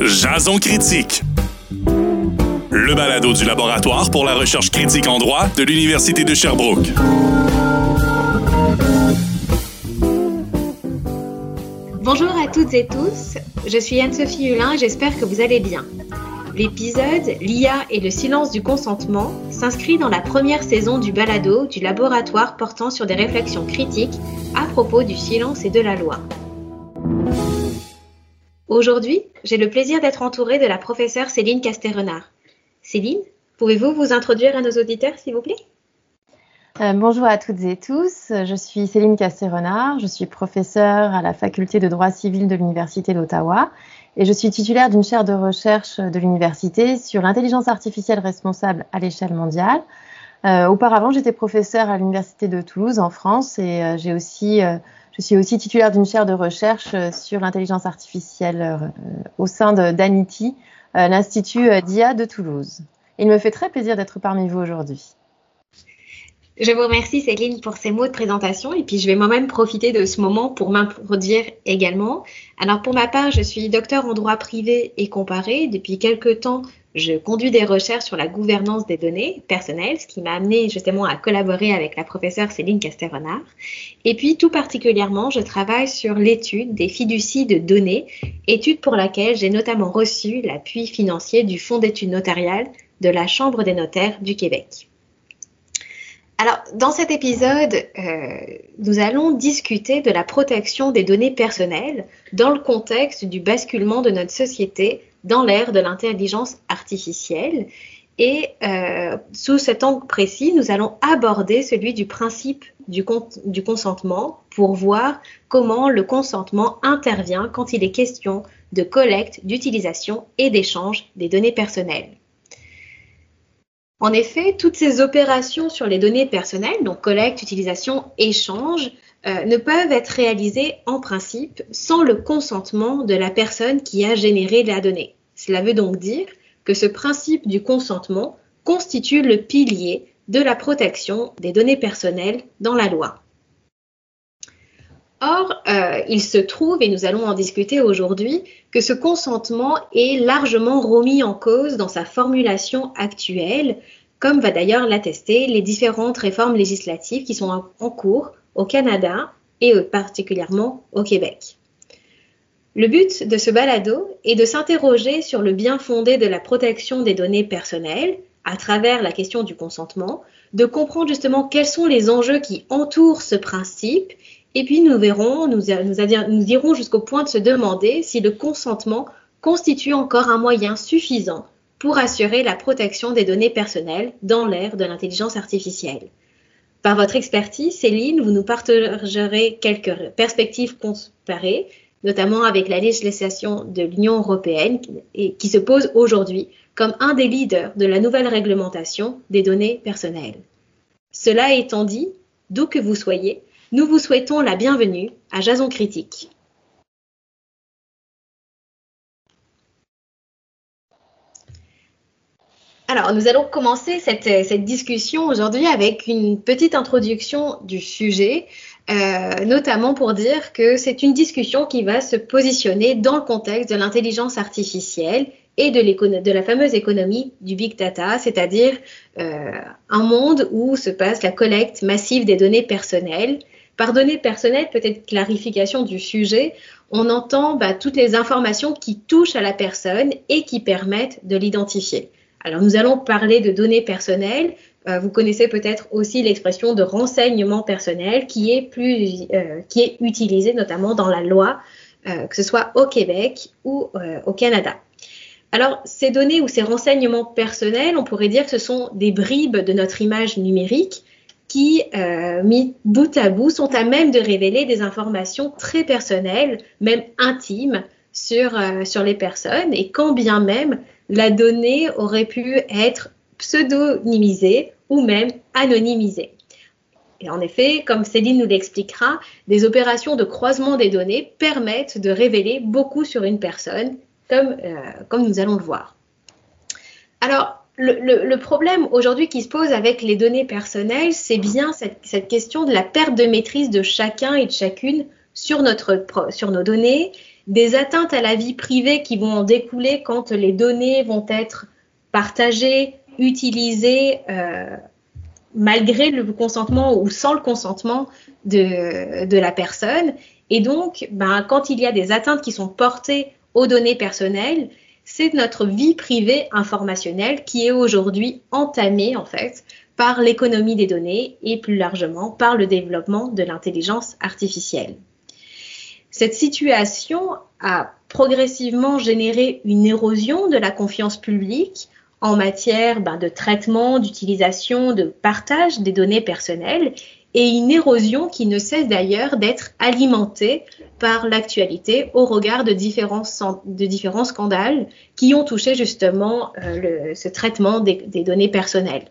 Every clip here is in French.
Jason Critique. Le balado du laboratoire pour la recherche critique en droit de l'Université de Sherbrooke. Bonjour à toutes et tous, je suis Anne-Sophie Hulin et j'espère que vous allez bien. L'épisode L'IA et le silence du consentement s'inscrit dans la première saison du balado du laboratoire portant sur des réflexions critiques à propos du silence et de la loi. Aujourd'hui, j'ai le plaisir d'être entourée de la professeure Céline Castérenard. Céline, pouvez-vous vous introduire à nos auditeurs, s'il vous plaît? Euh, bonjour à toutes et tous, je suis Céline Casté-Renard, je suis professeure à la faculté de droit civil de l'Université d'Ottawa et je suis titulaire d'une chaire de recherche de l'université sur l'intelligence artificielle responsable à l'échelle mondiale. Euh, auparavant, j'étais professeure à l'Université de Toulouse en France et euh, j'ai aussi, je suis aussi titulaire d'une chaire de recherche sur l'intelligence artificielle au sein d'ANITI, l'Institut d'IA de Toulouse. Il me fait très plaisir d'être parmi vous aujourd'hui. Je vous remercie Céline pour ces mots de présentation et puis je vais moi-même profiter de ce moment pour m'introduire également. Alors pour ma part, je suis docteur en droit privé et comparé. Depuis quelques temps, je conduis des recherches sur la gouvernance des données personnelles, ce qui m'a amené justement à collaborer avec la professeure Céline Castérenard. Et puis tout particulièrement, je travaille sur l'étude des fiducies de données, étude pour laquelle j'ai notamment reçu l'appui financier du Fonds d'études notariales de la Chambre des notaires du Québec. Alors, dans cet épisode, euh, nous allons discuter de la protection des données personnelles dans le contexte du basculement de notre société dans l'ère de l'intelligence artificielle. Et euh, sous cet angle précis, nous allons aborder celui du principe du, du consentement pour voir comment le consentement intervient quand il est question de collecte, d'utilisation et d'échange des données personnelles. En effet, toutes ces opérations sur les données personnelles, donc collecte, utilisation, échange, euh, ne peuvent être réalisées en principe sans le consentement de la personne qui a généré la donnée. Cela veut donc dire que ce principe du consentement constitue le pilier de la protection des données personnelles dans la loi. Or, euh, il se trouve, et nous allons en discuter aujourd'hui, que ce consentement est largement remis en cause dans sa formulation actuelle, comme va d'ailleurs l'attester les différentes réformes législatives qui sont en cours au Canada et particulièrement au Québec. Le but de ce balado est de s'interroger sur le bien fondé de la protection des données personnelles à travers la question du consentement, de comprendre justement quels sont les enjeux qui entourent ce principe et puis nous verrons, nous, irons jusqu'au point de se demander si le consentement constitue encore un moyen suffisant pour assurer la protection des données personnelles dans l'ère de l'intelligence artificielle. Par votre expertise, Céline, vous nous partagerez quelques perspectives comparées, notamment avec la législation de l'Union européenne qui se pose aujourd'hui comme un des leaders de la nouvelle réglementation des données personnelles. Cela étant dit, d'où que vous soyez, nous vous souhaitons la bienvenue à Jason Critique. Alors, nous allons commencer cette, discussion aujourd'hui avec une petite introduction du sujet, euh, notamment pour dire que c'est une discussion qui va se positionner dans le contexte de l'intelligence artificielle et de, de, la fameuse économie du big data, c'est-à-dire euh, un monde où se passe la collecte massive des données personnelles par données personnelles, peut-être clarification du sujet, on entend bah, toutes les informations qui touchent à la personne et qui permettent de l'identifier. Alors nous allons parler de données personnelles. Euh, vous connaissez peut-être aussi l'expression de renseignement personnel qui est, plus, euh, qui est utilisée notamment dans la loi, euh, que ce soit au Québec ou au Canada. Alors, ces données ou ces renseignements personnels, on pourrait dire que ce sont des bribes de notre image numérique qui, euh, mis bout à bout, sont à même de révéler des informations très personnelles, même intimes, sur, euh, sur les personnes, et quand bien même la donnée aurait pu être pseudonymisée ou même anonymisée. Et en effet, comme Céline nous l'expliquera, des opérations de croisement des données permettent de révéler beaucoup sur une personne, comme, euh, comme nous allons le voir. Alors, le, problème aujourd'hui qui se pose avec les données personnelles, c'est bien cette, question de la perte de maîtrise de chacun et de chacune sur, nos données, des atteintes à la vie privée qui vont en découler quand les données vont être partagées, utilisées euh, malgré le consentement ou sans le consentement de, de la personne. Et donc, ben, quand il y a des atteintes qui sont portées aux données personnelles, c'est notre vie privée informationnelle qui est aujourd'hui entamée en fait par l'économie des données et plus largement par le développement de l'intelligence artificielle. Cette situation a progressivement généré une érosion de la confiance publique en matière ben, de traitement, d'utilisation, de partage des données personnelles et une érosion qui ne cesse d'ailleurs d'être alimentée par l'actualité au regard de différents, de différents scandales qui ont touché justement euh, ce traitement des, données personnelles.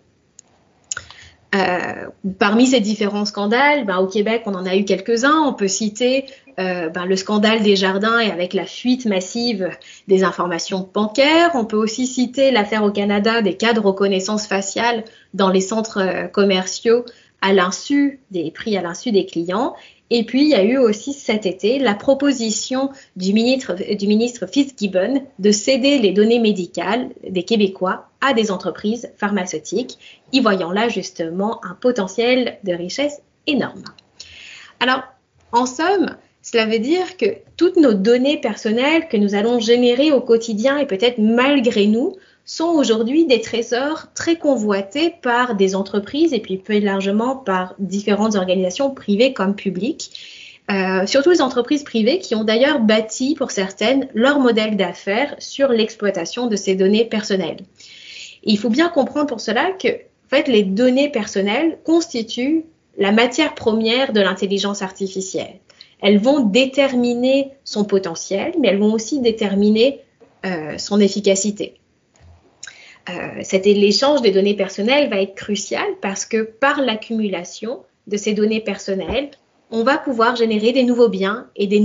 Euh, parmi ces différents scandales, ben, au Québec, on en a eu quelques-uns. On peut citer euh, ben, le scandale des jardins et avec la fuite massive des informations bancaires. On peut aussi citer l'affaire au Canada des cas de reconnaissance faciale dans les centres commerciaux à l'insu des prix à l'insu des clients. Et puis, il y a eu aussi cet été la proposition du ministre, du ministre Fitzgibbon de céder les données médicales des Québécois à des entreprises pharmaceutiques, y voyant là justement un potentiel de richesse énorme. Alors, en somme, cela veut dire que toutes nos données personnelles que nous allons générer au quotidien et peut-être malgré nous sont aujourd'hui des trésors très convoités par des entreprises et puis plus largement par différentes organisations privées comme publiques. Euh, surtout les entreprises privées qui ont d'ailleurs bâti pour certaines leur modèle d'affaires sur l'exploitation de ces données personnelles. il faut bien comprendre pour cela que en fait, les données personnelles constituent la matière première de l'intelligence artificielle. Elles vont déterminer son potentiel, mais elles vont aussi déterminer euh, son efficacité. Euh, l'échange des données personnelles va être crucial parce que par l'accumulation de ces données personnelles, on va pouvoir générer des nouveaux biens et des,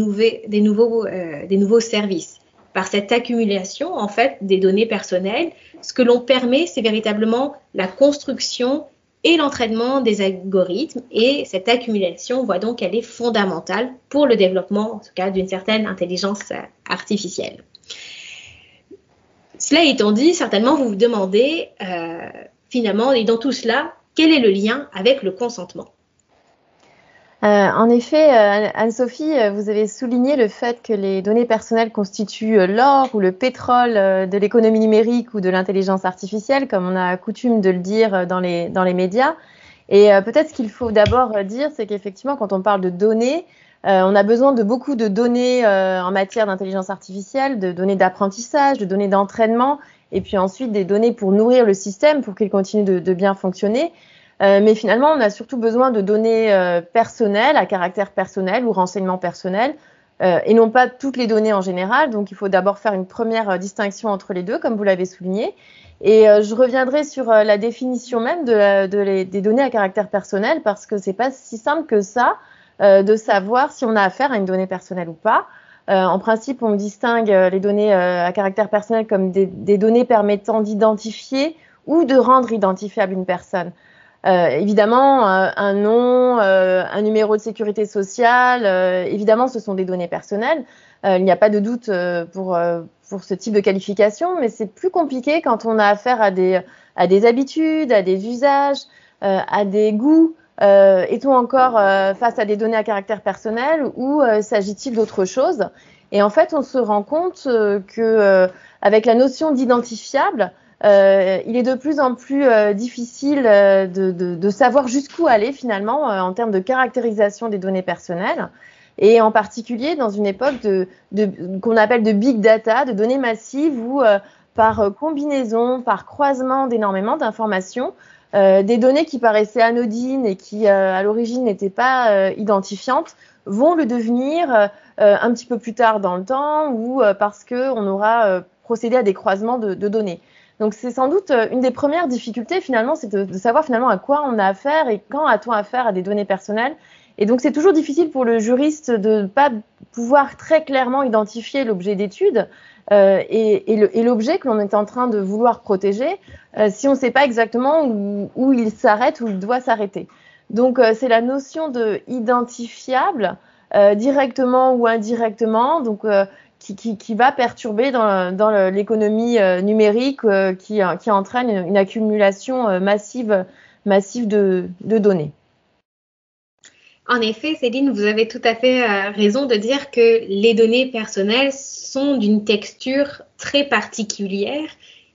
des, nouveaux, euh, des nouveaux services. Par cette accumulation, en fait, des données personnelles, ce que l'on permet, c'est véritablement la construction et l'entraînement des algorithmes. Et cette accumulation, on voit donc qu'elle est fondamentale pour le développement, en tout cas, d'une certaine intelligence artificielle. Cela étant dit, certainement vous vous demandez euh, finalement, et dans tout cela, quel est le lien avec le consentement? Euh, en effet, euh, Anne-Sophie, vous avez souligné le fait que les données personnelles constituent l'or ou le pétrole de l'économie numérique ou de l'intelligence artificielle, comme on a coutume de le dire dans les, dans les médias. Et peut-être ce qu'il faut d'abord dire, c'est qu'effectivement, quand on parle de données, euh, on a besoin de beaucoup de données euh, en matière d'intelligence artificielle, de données d'apprentissage, de données d'entraînement, et puis ensuite des données pour nourrir le système, pour qu'il continue de, bien fonctionner. Euh, mais finalement, on a surtout besoin de données personnelles, à caractère personnel ou renseignements personnels, et non pas toutes les données en général. Donc, il faut d'abord faire une première distinction entre les deux, comme vous l'avez souligné. Et je reviendrai sur la définition même des données à caractère personnel, parce que c'est pas si simple que ça. Euh, de savoir si on a affaire à une donnée personnelle ou pas. Euh, en principe, on distingue euh, les données à caractère personnel comme des, données permettant d'identifier ou de rendre identifiable une personne. évidemment, un nom, un numéro de sécurité sociale, évidemment, ce sont des données personnelles. il n'y a pas de doute pour, pour ce type de qualification, mais c'est plus compliqué quand on a affaire à des, à des habitudes, à des usages, à des goûts. Euh, Est-on encore euh, face à des données à caractère personnel ou euh, s'agit-il d'autre chose? Et en fait, on se rend compte que avec la notion d'identifiable, il est de plus en plus difficile de, savoir jusqu'où aller finalement en termes de caractérisation des données personnelles. Et en particulier dans une époque qu'on appelle de big data, de données massives où par combinaison, par croisement d'énormément d'informations, euh, des données qui paraissaient anodines et qui euh, à l'origine n'étaient pas euh, identifiantes vont le devenir un petit peu plus tard dans le temps ou parce qu'on aura procédé à des croisements de, données. Donc c'est sans doute une des premières difficultés finalement, c'est de, savoir finalement à quoi on a affaire et quand a-t-on affaire à des données personnelles Et donc c'est toujours difficile pour le juriste de ne pas pouvoir très clairement identifier l'objet d'étude euh, et, et l'objet que l'on est en train de vouloir protéger euh, si on ne sait pas exactement où, où il s'arrête, où il doit s'arrêter. Donc euh, c'est la notion de identifiable euh, directement ou indirectement, donc euh, qui, qui, qui, va perturber dans, dans l'économie numérique qui, qui, entraîne une accumulation massive, massive de, de données. En effet, Céline, vous avez tout à fait raison de dire que les données personnelles sont d'une texture très particulière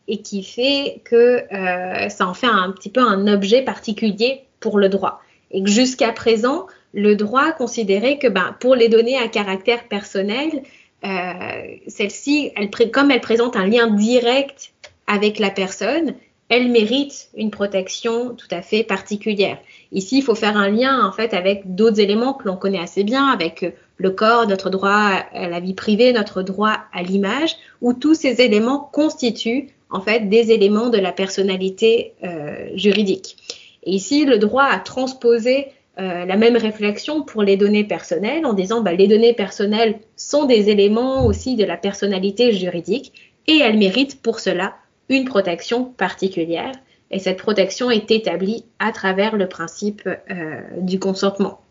et qui fait que euh, ça en fait un petit peu un objet particulier pour le droit. Et que jusqu'à présent, le droit considérait que ben, pour les données à caractère personnel, euh, celle-ci, elle, comme elle présente un lien direct avec la personne, elle mérite une protection tout à fait particulière. Ici, il faut faire un lien en fait avec d'autres éléments que l'on connaît assez bien, avec le corps, notre droit à la vie privée, notre droit à l'image, où tous ces éléments constituent en fait des éléments de la personnalité euh, juridique. Et ici, le droit a transposé euh, la même réflexion pour les données personnelles en disant bah, les données personnelles sont des éléments aussi de la personnalité juridique et elles méritent pour cela une protection particulière. Et cette protection est établie à travers le principe euh, du consentement.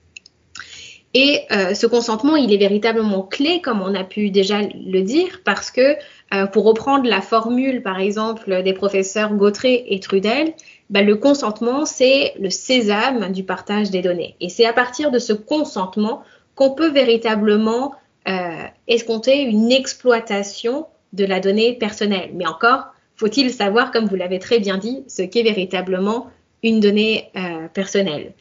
Et euh, ce consentement, il est véritablement clé, comme on a pu déjà le dire, parce que euh, pour reprendre la formule, par exemple, des professeurs Gautret et Trudel, bah, le consentement, c'est le sésame du partage des données. Et c'est à partir de ce consentement qu'on peut véritablement escompter une exploitation de la donnée personnelle. Mais encore, faut-il savoir, comme vous l'avez très bien dit, ce qu'est véritablement une donnée euh, personnelle?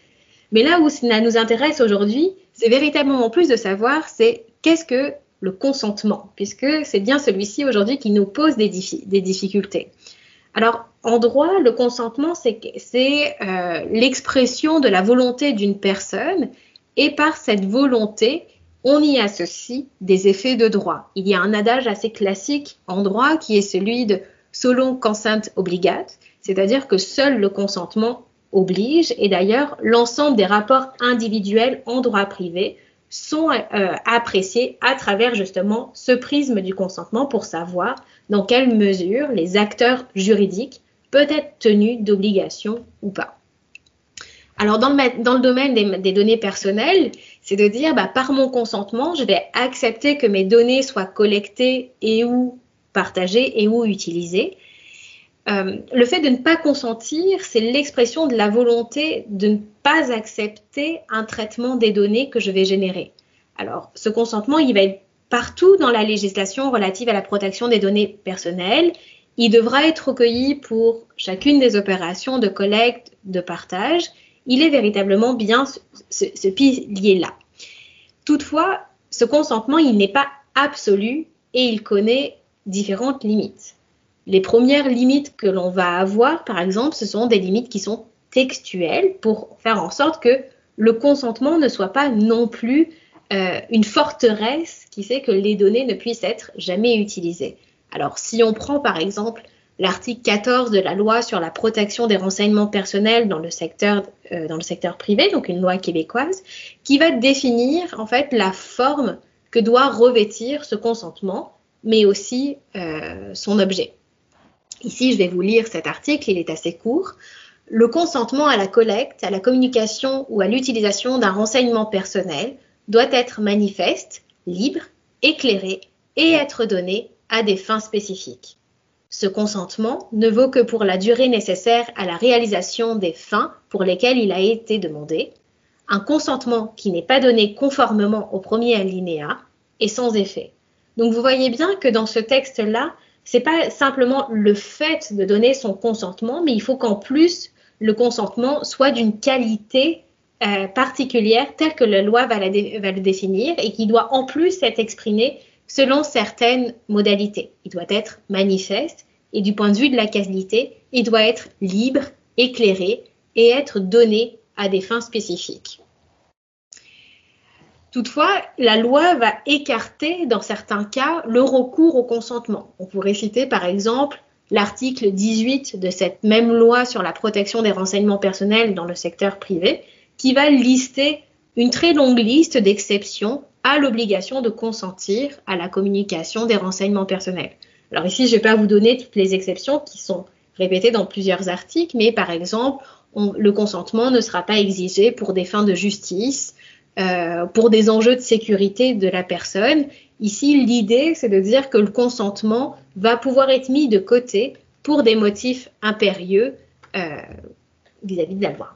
Mais là où cela nous intéresse aujourd'hui, c'est véritablement plus de savoir, c'est qu'est-ce que le consentement, puisque c'est bien celui-ci aujourd'hui qui nous pose des, difficultés. Alors, en droit, le consentement, c'est euh, l'expression de la volonté d'une personne, et par cette volonté, on y associe des effets de droit. Il y a un adage assez classique en droit qui est celui de solon consent obligate, c'est-à-dire que seul le consentement oblige, et d'ailleurs l'ensemble des rapports individuels en droit privé sont euh, appréciés à travers justement ce prisme du consentement pour savoir dans quelle mesure les acteurs juridiques peuvent être tenus d'obligations ou pas. Alors dans le, domaine des, des, données personnelles, c'est de dire bah, par mon consentement, je vais accepter que mes données soient collectées et ou partagées et ou utilisées. Euh, le fait de ne pas consentir, c'est l'expression de la volonté de ne pas accepter un traitement des données que je vais générer. Alors, ce consentement, il va être partout dans la législation relative à la protection des données personnelles. Il devra être recueilli pour chacune des opérations de collecte, de partage. Il est véritablement bien ce, ce pilier-là. Toutefois, ce consentement, il n'est pas absolu et il connaît différentes limites. Les premières limites que l'on va avoir, par exemple, ce sont des limites qui sont textuelles pour faire en sorte que le consentement ne soit pas non plus euh, une forteresse qui fait que les données ne puissent être jamais utilisées. Alors, si on prend par exemple l'article 14 de la loi sur la protection des renseignements personnels dans le secteur, euh, dans le secteur privé, donc une loi québécoise, qui va définir en fait la forme que doit revêtir ce consentement, mais aussi euh, son objet. Ici, je vais vous lire cet article, il est assez court. Le consentement à la collecte, à la communication ou à l'utilisation d'un renseignement personnel doit être manifeste, libre, éclairé et être donné à des fins spécifiques. Ce consentement ne vaut que pour la durée nécessaire à la réalisation des fins pour lesquelles il a été demandé. Un consentement qui n'est pas donné conformément au premier alinéa est sans effet. Donc vous voyez bien que dans ce texte-là, c'est pas simplement le fait de donner son consentement, mais il faut qu'en plus le consentement soit d'une qualité euh, particulière telle que la loi va, va le définir et qui doit en plus être exprimé selon certaines modalités. Il doit être manifeste et du point de vue de la qualité, il doit être libre, éclairé et être donné à des fins spécifiques. Toutefois, la loi va écarter, dans certains cas, le recours au consentement. On pourrait citer par exemple l'article 18 de cette même loi sur la protection des renseignements personnels dans le secteur privé, qui va lister une très longue liste d'exceptions à l'obligation de consentir à la communication des renseignements personnels. Alors ici, je ne vais pas vous donner toutes les exceptions qui sont répétées dans plusieurs articles, mais par exemple, le consentement ne sera pas exigé pour des fins de justice, euh, pour des enjeux de sécurité de la personne. Ici, l'idée, c'est de dire que le consentement va pouvoir être mis de côté pour des motifs impérieux euh, vis-à-vis de la loi.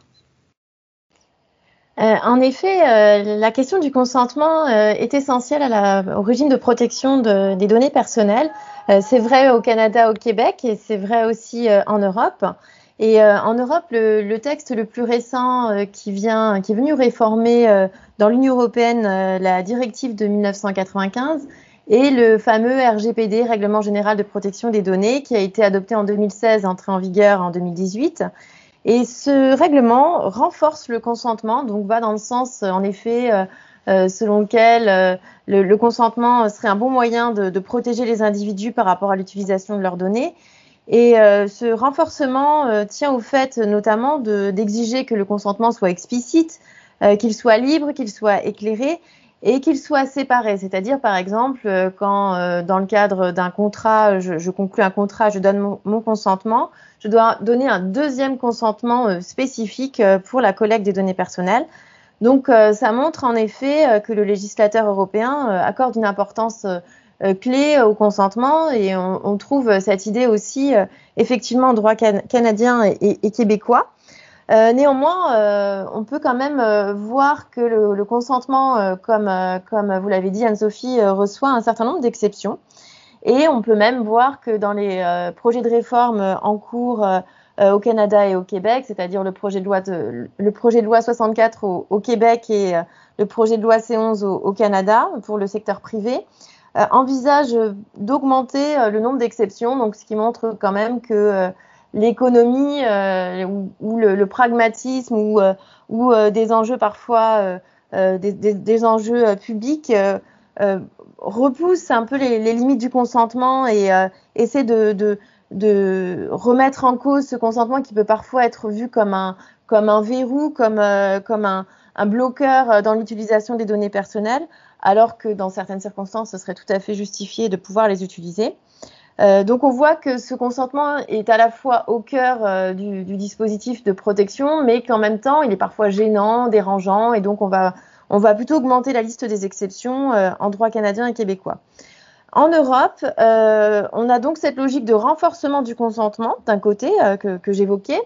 Euh, en effet, la question du consentement est essentielle à l'origine de protection des données personnelles. c'est vrai au Canada, au Québec et c'est vrai aussi en Europe. Et euh, en Europe, le, texte le plus récent euh, qui, est venu réformer euh, dans l'Union européenne la directive de 1995 est le fameux RGPD, Règlement général de protection des données, qui a été adopté en 2016, entré en vigueur en 2018. Et ce règlement renforce le consentement, donc va dans le sens, en effet, selon lequel le, consentement serait un bon moyen de protéger les individus par rapport à l'utilisation de leurs données et euh, ce renforcement euh, tient au fait notamment d'exiger que le consentement soit explicite, euh, qu'il soit libre, qu'il soit éclairé et qu'il soit séparé. C'est-à-dire, par exemple, quand dans le cadre d'un contrat, je, je, conclue un contrat, je donne mon, mon, consentement, je dois donner un deuxième consentement spécifique pour la collecte des données personnelles. Donc, ça montre en effet que le législateur européen accorde une importance euh, clé au consentement et on, trouve cette idée aussi euh, effectivement en droit canadien et, québécois. Euh, néanmoins, on peut quand même voir que le, consentement, comme, comme vous l'avez dit Anne-Sophie, reçoit un certain nombre d'exceptions. Et on peut même voir que dans les projets de réforme en cours au Canada et au Québec, c'est-à-dire le projet de loi le projet de loi 64 au, Québec et le projet de loi C11 au, au Canada pour le secteur privé, euh, envisage d'augmenter euh, le nombre d'exceptions, donc ce qui montre quand même que euh, l'économie ou, le, pragmatisme ou, des enjeux parfois des, enjeux publics repoussent un peu les, limites du consentement et essaie de, remettre en cause ce consentement qui peut parfois être vu comme un, comme un verrou, comme, comme un bloqueur dans l'utilisation des données personnelles alors que dans certaines circonstances, ce serait tout à fait justifié de pouvoir les utiliser. Euh, donc on voit que ce consentement est à la fois au cœur euh, du, dispositif de protection, mais qu'en même temps, il est parfois gênant, dérangeant, et donc on va, plutôt augmenter la liste des exceptions euh, en droit canadien et québécois. En Europe, on a donc cette logique de renforcement du consentement, d'un côté, que j'évoquais,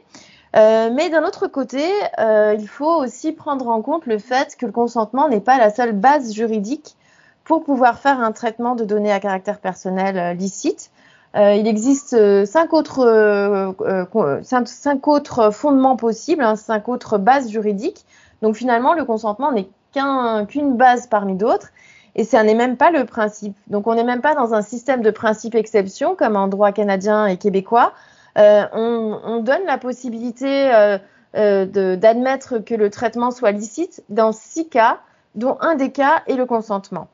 euh, mais d'un autre côté, euh, il faut aussi prendre en compte le fait que le consentement n'est pas la seule base juridique pour pouvoir faire un traitement de données à caractère personnel euh, licite. il existe cinq autres, fondements possibles, hein, cinq autres bases juridiques. Donc finalement, le consentement n'est qu'une base parmi d'autres. Et ce n'est même pas le principe. Donc on n'est même pas dans un système de principe-exception comme en droit canadien et québécois, euh, on, donne la possibilité euh, euh, d'admettre que le traitement soit licite dans six cas, dont un des cas est le consentement.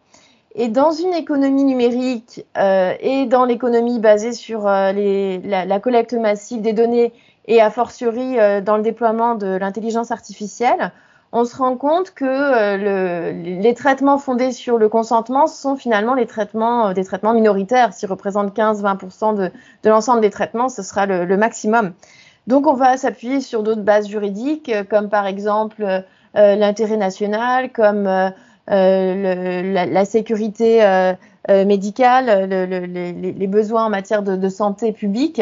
Et dans une économie numérique et dans l'économie basée sur la, collecte massive des données et a fortiori dans le déploiement de l'intelligence artificielle, on se rend compte que euh, les traitements fondés sur le consentement sont finalement les traitements, euh, des traitements minoritaires. S'ils représentent 15-20% de, de l'ensemble des traitements, ce sera le, maximum. Donc on va s'appuyer sur d'autres bases juridiques, euh, comme par exemple l'intérêt national, comme la, sécurité médicale, les, besoins en matière de santé publique.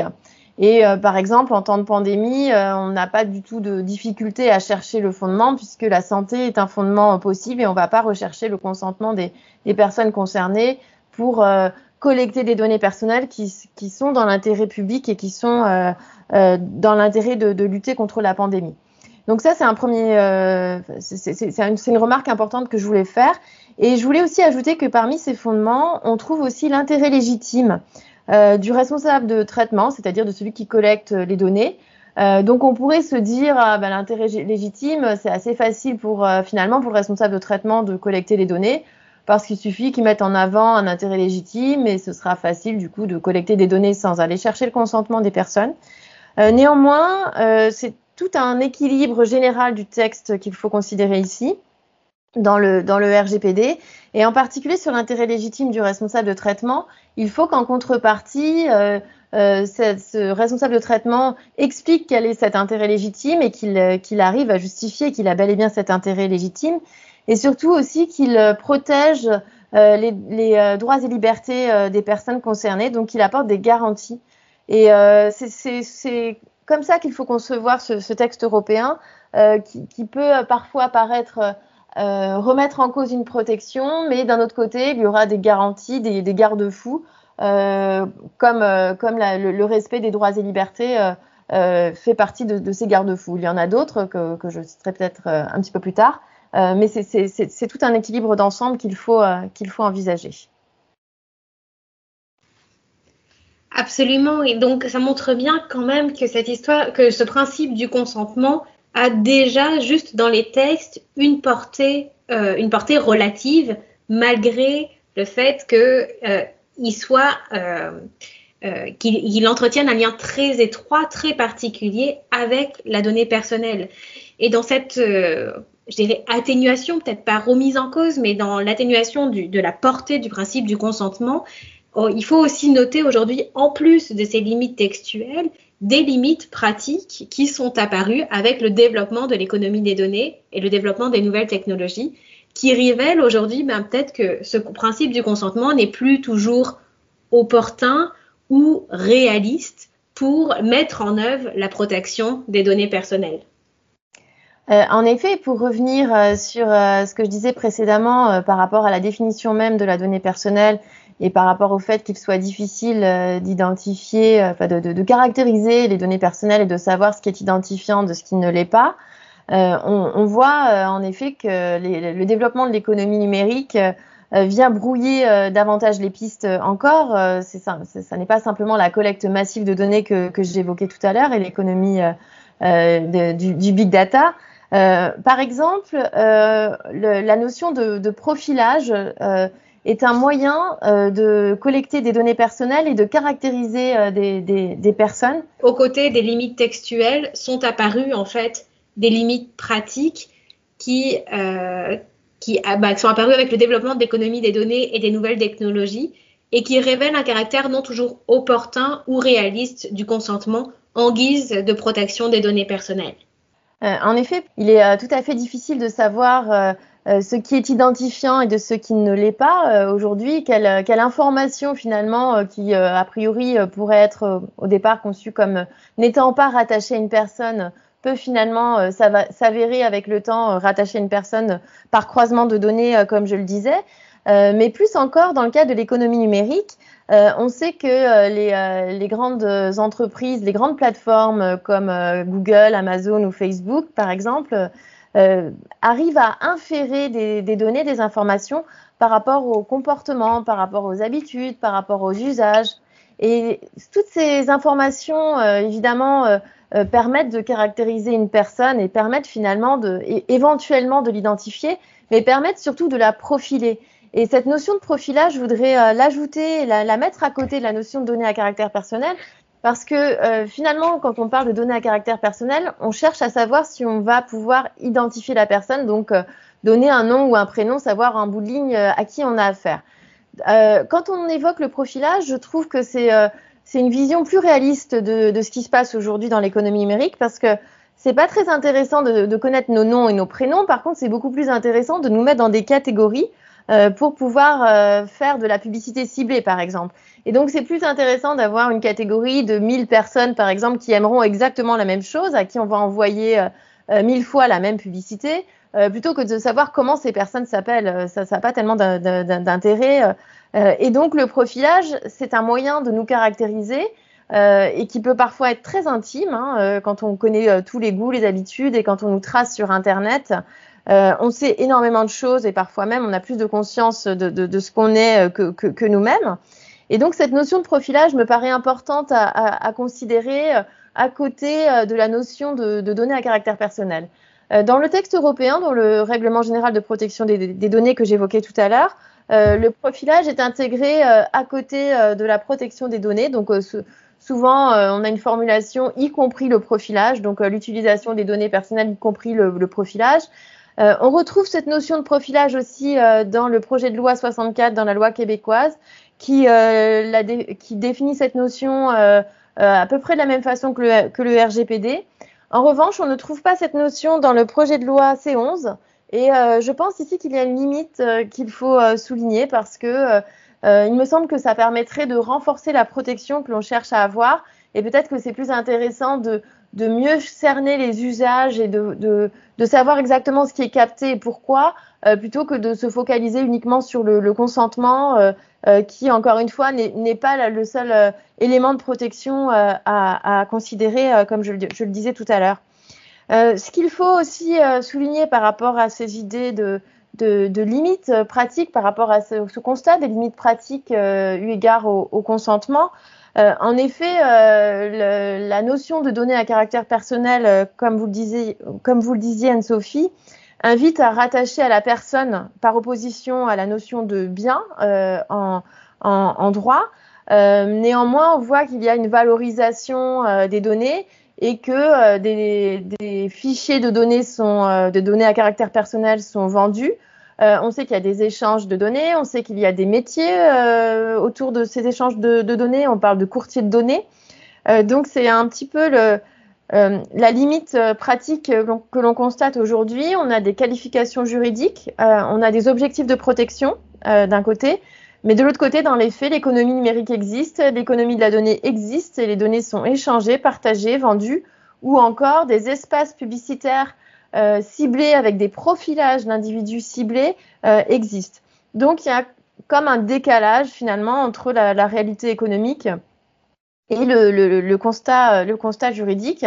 Et euh, par exemple, en temps de pandémie, euh, on n'a pas du tout de difficulté à chercher le fondement puisque la santé est un fondement possible et on ne va pas rechercher le consentement des, des personnes concernées pour euh, collecter des données personnelles qui, qui sont dans l'intérêt public et qui sont dans l'intérêt de, de, lutter contre la pandémie. Donc ça, c'est un premier, c'est une, une remarque importante que je voulais faire. Et je voulais aussi ajouter que parmi ces fondements, on trouve aussi l'intérêt légitime. Euh, du responsable de traitement, c'est-à-dire de celui qui collecte les données. Euh, donc on pourrait se dire ah, ben, l'intérêt légitime, c'est assez facile pour euh, finalement pour le responsable de traitement de collecter les données parce qu'il suffit qu'il mette en avant un intérêt légitime et ce sera facile du coup de collecter des données sans aller chercher le consentement des personnes. néanmoins, c'est tout un équilibre général du texte qu'il faut considérer ici. Dans le, dans le RGPD. Et en particulier sur l'intérêt légitime du responsable de traitement, il faut qu'en contrepartie, euh, euh, ce, responsable de traitement explique quel est cet intérêt légitime et qu'il euh, arrive à justifier qu'il a bel et bien cet intérêt légitime. Et surtout aussi qu'il euh, protège euh, les, les droits et libertés des personnes concernées, donc qu'il apporte des garanties. Et c'est comme ça qu'il faut concevoir ce, ce texte européen qui, qui, peut parfois paraître euh, remettre en cause une protection, mais d'un autre côté, il y aura des garanties, des, garde-fous, euh, comme, euh, comme le, respect des droits et libertés fait partie de, de ces garde-fous. Il y en a d'autres que, que, je citerai peut-être un petit peu plus tard, mais c'est tout un équilibre d'ensemble qu'il faut, qu'il faut envisager. Absolument, et donc ça montre bien quand même que cette histoire, que ce principe du consentement a déjà, juste dans les textes, une portée, euh, une portée relative, malgré le fait que euh, il soit, euh, euh qu'il il entretienne un lien très étroit, très particulier avec la donnée personnelle. Et dans cette, euh, je dirais, atténuation, peut-être pas remise en cause, mais dans l'atténuation de la portée du principe du consentement, oh, il faut aussi noter aujourd'hui, en plus de ces limites textuelles, des limites pratiques qui sont apparues avec le développement de l'économie des données et le développement des nouvelles technologies, qui révèlent aujourd'hui ben, peut-être que ce principe du consentement n'est plus toujours opportun ou réaliste pour mettre en œuvre la protection des données personnelles. Euh, en effet, pour revenir euh, sur euh, ce que je disais précédemment par rapport à la définition même de la donnée personnelle et par rapport au fait qu'il soit difficile euh, d'identifier, euh, enfin de, caractériser les données personnelles et de savoir ce qui est identifiant de ce qui ne l'est pas, euh, on, voit en effet que le développement de l'économie numérique vient brouiller davantage les pistes encore. ça, n'est pas simplement la collecte massive de données que, que j'évoquais tout à l'heure et l'économie du, big data. par exemple, le, la notion de profilage est un moyen euh, de collecter des données personnelles et de caractériser euh, des, des, des, personnes. Aux côtés des limites textuelles sont apparues en fait des limites pratiques qui, euh, qui ah, bah, sont apparues avec le développement de l'économie des données et des nouvelles technologies et qui révèlent un caractère non toujours opportun ou réaliste du consentement en guise de protection des données personnelles. Euh, en effet, il est euh, tout à fait difficile de savoir euh, euh, ce qui est identifiant et de ce qui ne l'est pas euh, aujourd'hui, quelle, quelle, information finalement euh, qui a priori pourrait être au départ conçue comme n'étant pas rattachée à une personne peut finalement s'avérer avec le temps rattachée à une personne par croisement de données, comme je le disais. mais plus encore, dans le cas de l'économie numérique, on sait que les, les, grandes entreprises, les grandes plateformes comme Google, Amazon ou Facebook, par exemple, euh, arrive à inférer des, des, données, des informations par rapport au comportement, par rapport aux habitudes, par rapport aux usages. Et toutes ces informations, euh, évidemment, euh, euh, permettent de caractériser une personne et permettent finalement de, éventuellement de l'identifier, mais permettent surtout de la profiler. Et cette notion de profilage, je voudrais euh, l'ajouter, la, la, mettre à côté de la notion de données à caractère personnel, parce que euh, finalement, quand on parle de données à caractère personnel, on cherche à savoir si on va pouvoir identifier la personne, donc euh, donner un nom ou un prénom, savoir un bout de ligne euh, à qui on a affaire. Euh, quand on évoque le profilage, je trouve que c'est euh, une vision plus réaliste de, de ce qui se passe aujourd'hui dans l'économie numérique, parce que c'est pas très intéressant de, de, connaître nos noms et nos prénoms. Par contre, c'est beaucoup plus intéressant de nous mettre dans des catégories euh, pour pouvoir faire de la publicité ciblée, par exemple. Et donc, c'est plus intéressant d'avoir une catégorie de 1000 personnes, par exemple, qui aimeront exactement la même chose, à qui on va envoyer euh, euh mille fois la même publicité, euh, plutôt que de savoir comment ces personnes s'appellent. Euh, ça n'a pas tellement d'intérêt. Euh, et donc, le profilage, c'est un moyen de nous caractériser et qui peut parfois être très intime hein, quand on connaît tous les goûts, les habitudes et quand on nous trace sur Internet. On sait énormément de choses et parfois même on a plus de conscience de, ce qu'on est que, que, nous-mêmes. Et donc cette notion de profilage me paraît importante à, considérer euh, à côté euh, de la notion de, données à caractère personnel. Euh, dans le texte européen, dans le règlement général de protection des, données que j'évoquais tout à l'heure, le profilage est intégré à côté de la protection des données. Donc souvent, on a une formulation y compris le profilage, donc l'utilisation des données personnelles y compris le profilage. On retrouve cette notion de profilage aussi dans le projet de loi 64, dans la loi québécoise, qui, qui définit cette notion à peu près de la même façon que le, que le RGPD. En revanche, on ne trouve pas cette notion dans le projet de loi C11. Et euh, je pense ici qu'il y a une limite euh, qu'il faut euh, souligner parce que il me semble que ça permettrait de renforcer la protection que l'on cherche à avoir. Et peut-être que c'est plus intéressant de, de, mieux cerner les usages et de, de, de, savoir exactement ce qui est capté et pourquoi, plutôt que de se focaliser uniquement sur le, le consentement qui, encore une fois, n'est pas le seul élément de protection à, à, considérer, comme je, je, le disais tout à l'heure. Euh, ce qu'il faut aussi euh, souligner par rapport à ces idées de, de, de limites euh, pratiques, par rapport à ce, ce constat des limites pratiques eu égard au, au consentement, en effet, le, la notion de données à caractère personnel, comme vous le disiez, comme vous le disiez Anne-Sophie, invite à rattacher à la personne par opposition à la notion de bien en, en, en, droit. néanmoins, on voit qu'il y a une valorisation des données et que euh, des, des, fichiers de données, sont, euh, de données à caractère personnel sont vendus. Euh, on sait qu'il y a des échanges de données, on sait qu'il y a des métiers autour de ces échanges de, données, on parle de courtier de données. donc c'est un petit peu la limite pratique que l'on constate aujourd'hui. On a des qualifications juridiques, on a des objectifs de protection d'un côté, mais de l'autre côté, dans les faits, l'économie numérique existe, l'économie de la donnée existe et les données sont échangées, partagées, vendues, ou encore des espaces publicitaires euh, ciblés avec des profilages d'individus ciblés euh, existent. Donc il y a comme un décalage finalement entre la, la réalité économique et le, le, le, constat, le constat juridique.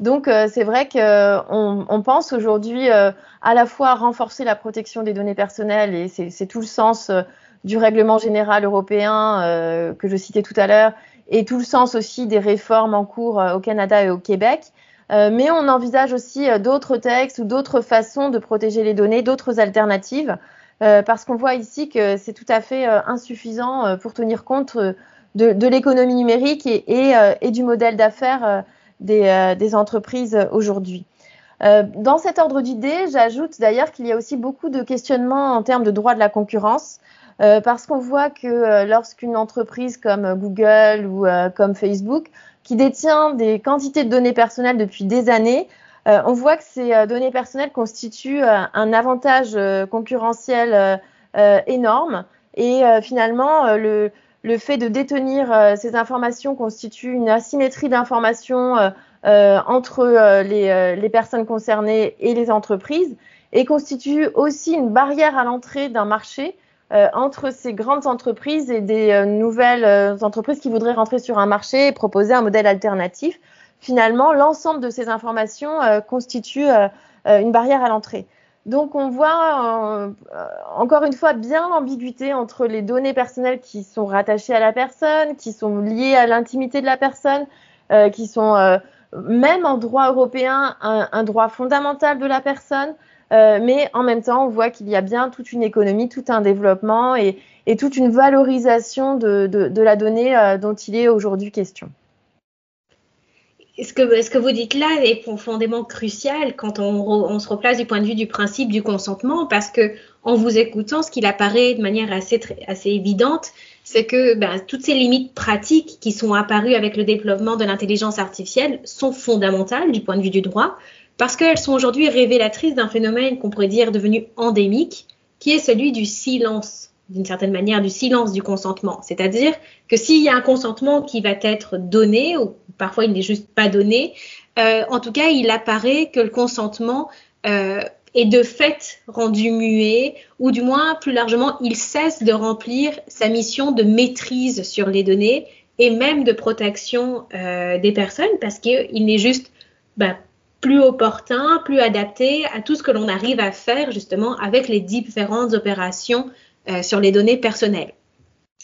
Donc euh, c'est vrai qu'on on pense aujourd'hui euh, à la fois renforcer la protection des données personnelles et c'est tout le sens euh, du règlement général européen euh, que je citais tout à l'heure et tout le sens aussi des réformes en cours euh, au Canada et au Québec. Euh, mais on envisage aussi euh, d'autres textes ou d'autres façons de protéger les données, d'autres alternatives, euh, parce qu'on voit ici que c'est tout à fait insuffisant pour tenir compte de, l'économie numérique et, du modèle d'affaires des, entreprises aujourd'hui. dans cet ordre d'idées, j'ajoute d'ailleurs qu'il y a aussi beaucoup de questionnements en termes de droit de la concurrence. Parce qu'on voit que lorsqu'une entreprise comme Google ou comme Facebook, qui détient des quantités de données personnelles depuis des années, on voit que ces données personnelles constituent un avantage concurrentiel énorme. Et finalement, le, fait de détenir ces informations constitue une asymétrie d'informations entre les personnes concernées et les entreprises et constitue aussi une barrière à l'entrée d'un marché euh, entre ces grandes entreprises et des euh, nouvelles euh, entreprises qui voudraient rentrer sur un marché et proposer un modèle alternatif. Finalement, l'ensemble de ces informations constitue une barrière à l'entrée. Donc on voit encore une fois bien l'ambiguïté entre les données personnelles qui sont rattachées à la personne, qui sont liées à l'intimité de la personne, qui sont même en droit européen un, un, droit fondamental de la personne, euh, mais en même temps, on voit qu'il y a bien toute une économie, tout un développement et, toute une valorisation de, la donnée euh, dont il est aujourd'hui question. Ce que, vous dites là est profondément crucial quand on, se replace du point de vue du principe du consentement, parce que en vous écoutant, ce qu'il apparaît de manière assez, assez évidente, c'est que ben, toutes ces limites pratiques qui sont apparues avec le développement de l'intelligence artificielle sont fondamentales du point de vue du droit, parce qu'elles sont aujourd'hui révélatrices d'un phénomène qu'on pourrait dire devenu endémique, qui est celui du silence, d'une certaine manière, du silence du consentement. C'est-à-dire que s'il y a un consentement qui va être donné, ou parfois il n'est juste pas donné, euh, en tout cas, il apparaît que le consentement euh, est de fait rendu muet, ou du moins, plus largement, il cesse de remplir sa mission de maîtrise sur les données et même de protection euh, des personnes, parce qu'il n'est juste ben, plus opportun, plus adapté à tout ce que l'on arrive à faire justement avec les différentes opérations euh, sur les données personnelles.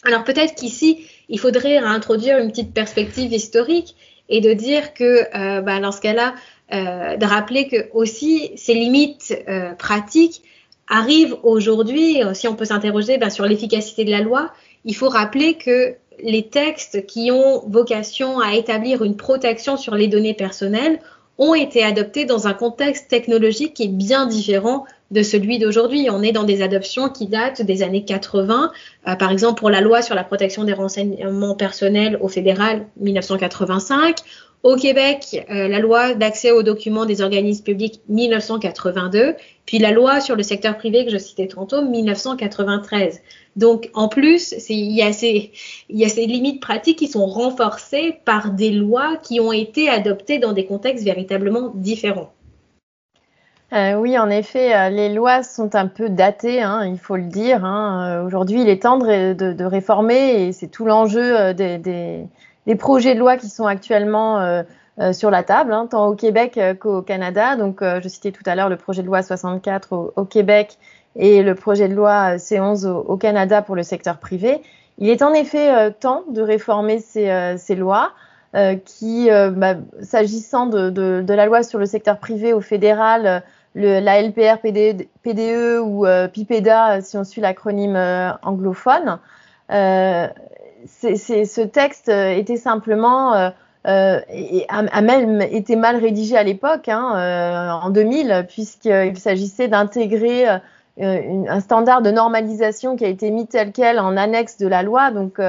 Alors peut-être qu'ici, il faudrait introduire une petite perspective historique et de dire que euh, bah, dans ce cas-là, euh, de rappeler que aussi ces limites pratiques arrivent aujourd'hui, si on peut s'interroger bah, sur l'efficacité de la loi, il faut rappeler que les textes qui ont vocation à établir une protection sur les données personnelles ont été adoptés dans un contexte technologique qui est bien différent de celui d'aujourd'hui. On est dans des adoptions qui datent des années 80. Euh, par exemple, pour la loi sur la protection des renseignements personnels au fédéral, 1985. Au Québec, euh, la loi d'accès aux documents des organismes publics 1982, puis la loi sur le secteur privé que je citais tantôt 1993. Donc en plus, il y, a ces, limites pratiques qui sont renforcées par des lois qui ont été adoptées dans des contextes véritablement différents. Euh, oui, en effet, euh, les lois sont un peu datées, hein, il faut le dire. Hein. Aujourd'hui, il est temps de, réformer et c'est tout l'enjeu des, projets de loi qui sont actuellement euh, euh, sur la table, hein, tant au Québec euh, qu'au Canada. Donc, je citais tout à l'heure le projet de loi 64 au, Québec et le projet de loi C11 au, Canada pour le secteur privé. Il est en effet temps de réformer ces, ces lois. qui, bah, s'agissant de, la loi sur le secteur privé au fédéral, la LPR PDE, ou PIPEDA, si on suit l'acronyme anglophone, ce texte euh, était simplement euh, euh, a, même été mal rédigé à l'époque, hein, en 2000, puisqu'il s'agissait d'intégrer un standard de normalisation qui a été mis tel quel en annexe de la loi. Donc,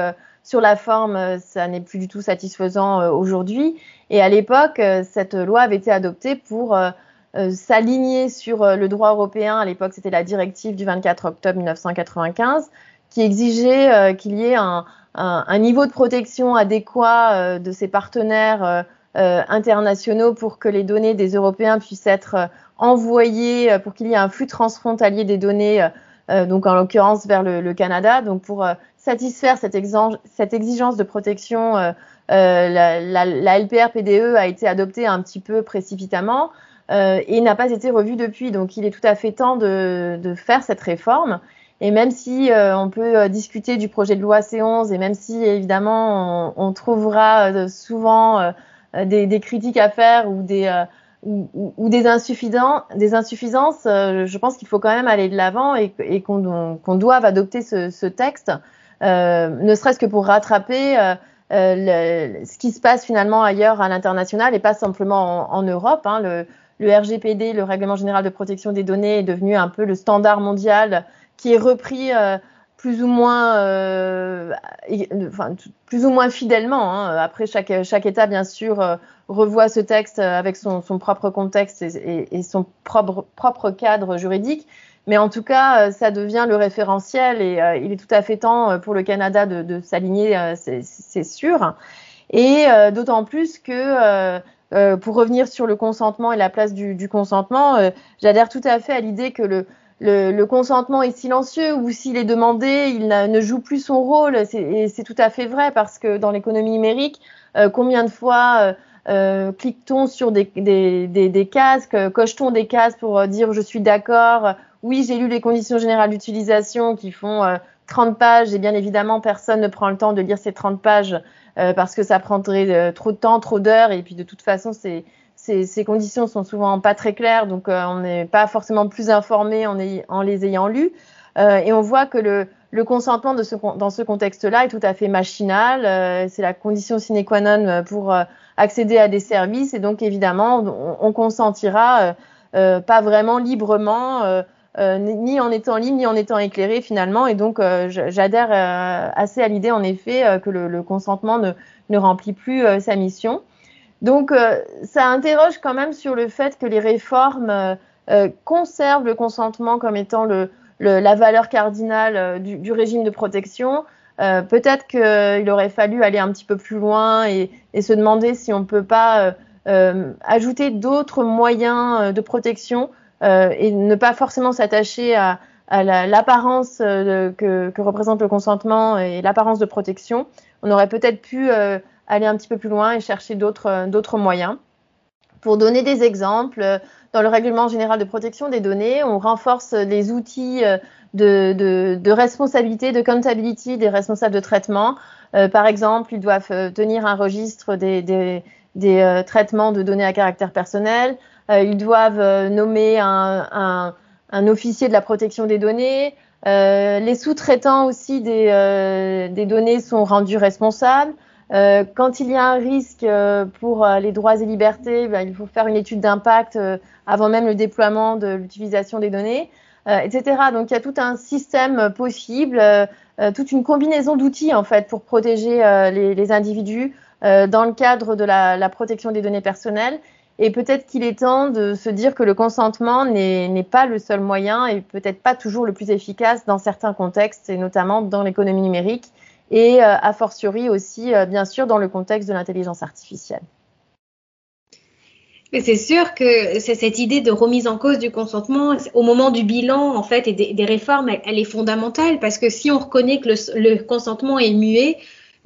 sur la forme, ça n'est plus du tout satisfaisant aujourd'hui. Et à l'époque, cette loi avait été adoptée pour s'aligner sur le droit européen. À l'époque, c'était la directive du 24 octobre 1995 qui exigeait qu'il y ait un, un, niveau de protection adéquat euh, de ses partenaires euh, euh, internationaux pour que les données des Européens puissent être envoyées, pour qu'il y ait un flux transfrontalier des données, donc en l'occurrence vers le, Canada. Donc pour satisfaire cette, cette, exigence de protection, la, la, LPR PDE a été adoptée un petit peu précipitamment et n'a pas été revue depuis. Donc il est tout à fait temps de, de faire cette réforme. Et même si euh, on peut euh, discuter du projet de loi C11 et même si évidemment on, trouvera euh, souvent des, critiques à faire ou des ou, ou, des, insuffisances, je pense qu'il faut quand même aller de l'avant et, qu'on qu doive adopter ce, ce texte, ne serait-ce que pour rattraper le, ce qui se passe finalement ailleurs à l'international et pas simplement en, en Europe. Hein. Le, le RGPD, le Règlement général de protection des données, est devenu un peu le standard mondial qui est repris euh, plus ou moins, euh, enfin, plus ou moins fidèlement. Hein. Après, chaque, chaque État, bien sûr, euh, revoit ce texte avec son, son propre contexte et, et, son propre, propre cadre juridique. Mais en tout cas, ça devient le référentiel et il est tout à fait temps pour le Canada de, de s'aligner, c'est sûr. Et d'autant plus que, pour revenir sur le consentement et la place du, du consentement, j'adhère tout à fait à l'idée que le, le, consentement est silencieux ou s'il est demandé, il ne joue plus son rôle. Et c'est tout à fait vrai parce que dans l'économie numérique, euh, combien de fois euh, euh, clique-t-on sur des, des, des, cases, coche-t-on des cases pour dire je suis d'accord, oui j'ai lu les conditions générales d'utilisation qui font 30 pages et bien évidemment personne ne prend le temps de lire ces 30 pages parce que ça prendrait trop de temps, trop d'heures et puis de toute façon c'est ces, conditions sont souvent pas très claires, donc euh, on n'est pas forcément plus informé en, les ayant lues. Euh, et on voit que le, consentement dans ce contexte-là est tout à fait machinal. Euh, c'est la condition sine qua non pour accéder à des services. Et donc, évidemment, on, on consentira pas vraiment librement, ni en étant libre, ni en étant éclairé finalement. Et donc, j'adhère assez à l'idée, en effet, que le, consentement ne, remplit plus sa mission. Donc, euh, ça interroge quand même sur le fait que les réformes euh, euh, conservent le consentement comme étant la valeur cardinale du, régime de protection. Peut-être qu'il aurait fallu aller un petit peu plus loin et, se demander si on ne peut pas ajouter d'autres moyens de protection et ne pas forcément s'attacher à, l'apparence que, représente le consentement et l'apparence de protection. On aurait peut-être pu aller un petit peu plus loin et chercher d'autres euh, moyens. Pour donner des exemples, euh, dans le règlement général de protection des données, on renforce les outils euh, de, de, responsabilité, de accountability des responsables de traitement. par exemple, ils doivent tenir un registre des, des, des traitements de données à caractère personnel. ils doivent nommer un, un, un, officier de la protection des données. les sous-traitants aussi des, des données sont rendus responsables. Quand il y a un risque pour les droits et libertés, ben, il faut faire une étude d'impact avant même le déploiement de l'utilisation des données, etc. Donc il y a tout un système possible, toute une combinaison d'outils en fait pour protéger les, les, individus dans le cadre de la, la, protection des données personnelles et peut-être qu'il est temps de se dire que le consentement n'est pas le seul moyen et peut-être pas toujours le plus efficace dans certains contextes, et notamment dans l'économie numérique et euh, a fortiori aussi, euh, bien sûr, dans le contexte de l'intelligence artificielle. C'est sûr que cette idée de remise en cause du consentement au moment du bilan en fait et des, réformes, elle, est fondamentale parce que si on reconnaît que le consentement est muet,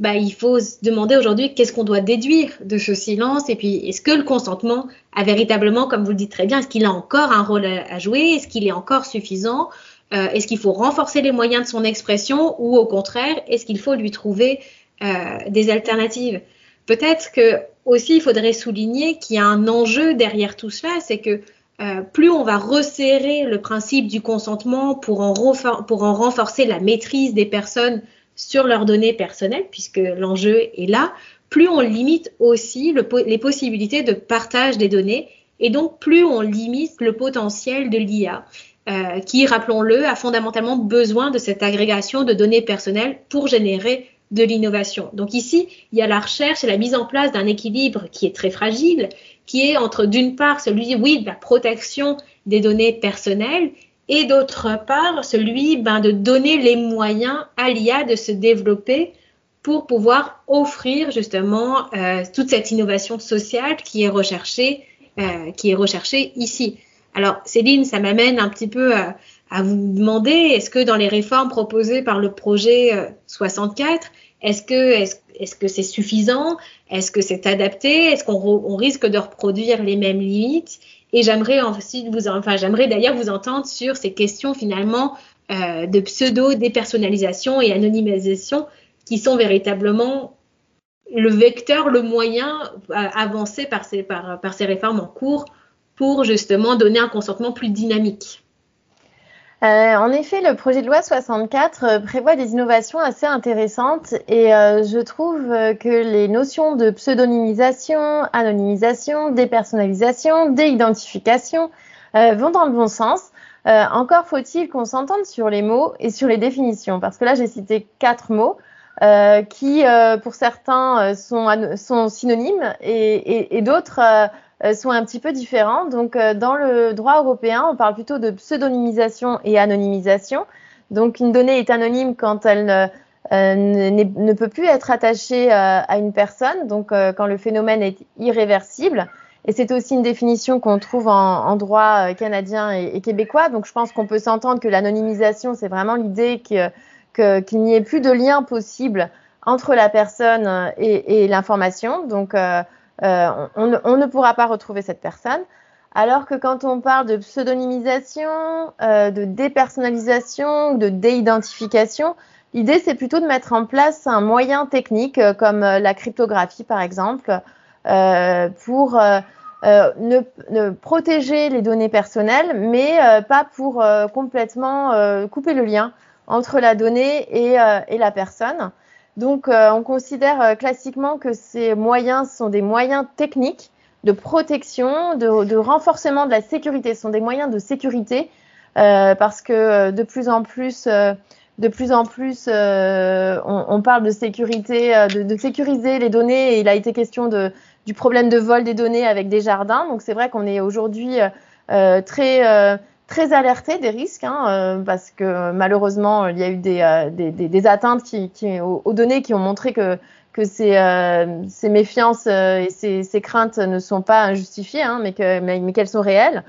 bah, il faut se demander aujourd'hui qu'est-ce qu'on doit déduire de ce silence et puis est-ce que le consentement a véritablement, comme vous le dites très bien, est-ce qu'il a encore un rôle à, jouer Est-ce qu'il est encore suffisant? Euh, Est-ce qu'il faut renforcer les moyens de son expression ou au contraire, est-ce qu'il faut lui trouver euh, des alternatives? Peut-être que aussi il faudrait souligner qu'il y a un enjeu derrière tout cela, c'est que euh, plus on va resserrer le principe du consentement pour en, pour en renforcer la maîtrise des personnes sur leurs données personnelles, puisque l'enjeu est là, plus on limite aussi les possibilités de partage des données et donc plus on limite le potentiel de l'IA, euh, qui, rappelons-le, a fondamentalement besoin de cette agrégation de données personnelles pour générer de l'innovation. Donc ici, il y a la recherche et la mise en place d'un équilibre qui est très fragile, qui est entre d'une part celui, oui, de la protection des données personnelles et d'autre part celui ben, de donner les moyens à l'IA de se développer pour pouvoir offrir justement euh, toute cette innovation sociale qui est recherchée, euh, qui est recherchée ici. Alors Céline, ça m'amène un petit peu à, vous demander, est-ce que dans les réformes proposées par le projet 64, euh, est-ce que est-ce, que c'est suffisant? Est-ce que c'est adapté? Est-ce qu'on risque de reproduire les mêmes limites? Et j'aimerais ensuite vous, enfin, j'aimerais d'ailleurs vous entendre sur ces questions finalement euh, de pseudo dépersonnalisation et anonymisation qui sont véritablement le vecteur, le moyen euh, avancé par ces, par, par ces réformes en cours pour justement donner un consentement plus dynamique. Euh, en effet, le projet de loi 64 euh, prévoit des innovations assez intéressantes et euh, je trouve que les notions de pseudonymisation, anonymisation, dépersonnalisation, déidentification vont dans le bon sens. encore faut-il qu'on s'entende sur les mots et sur les définitions parce que là j'ai cité quatre mots. qui, pour certains, sont, synonymes et, et, et d'autres sont un petit peu différents. Donc, euh, dans le droit européen, on parle plutôt de pseudonymisation et anonymisation. Donc, une donnée est anonyme quand elle ne, euh, peut plus être attachée à une personne, donc quand le phénomène est irréversible. Et c'est aussi une définition qu'on trouve en, droit canadien et, et, québécois. Donc, je pense qu'on peut s'entendre que l'anonymisation, c'est vraiment l'idée qu'il que, n'y ait plus de lien possible entre la personne et, et l'information. Donc, euh, on, ne pourra pas retrouver cette personne. Alors que quand on parle de pseudonymisation, euh, de dépersonnalisation, de déidentification, l'idée c'est plutôt de mettre en place un moyen technique euh, comme la cryptographie par exemple, pour ne, protéger les données personnelles, mais pas pour complètement couper le lien entre la donnée et la personne. Donc, euh, on considère euh, classiquement que ces moyens sont des moyens techniques de protection, de, renforcement de la sécurité. Ce sont des moyens de sécurité euh, parce que de plus en plus, de plus en plus, on, parle de sécurité, de, sécuriser les données. Et il a été question de, du problème de vol des données avec des jardins. Donc, c'est vrai qu'on est aujourd'hui très très alerté des risques, hein, euh, parce que malheureusement, il y a eu des, euh, des, atteintes aux, données qui ont montré que, que ces, euh, ces méfiances et ces, craintes ne sont pas injustifiées, hein, mais qu'elles mais, qu'elles sont réelles.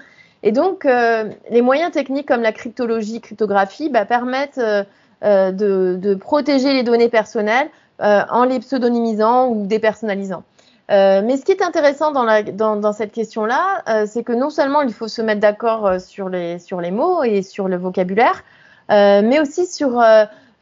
Et donc, les moyens techniques comme la cryptologie, cryptographie, bah, permettent de, de, protéger les données personnelles en les pseudonymisant ou dépersonnalisant. Euh, mais ce qui est intéressant dans, la, dans, dans cette question-là, euh, c'est que non seulement il faut se mettre d'accord euh, sur les, sur les mots et sur le vocabulaire, mais aussi sur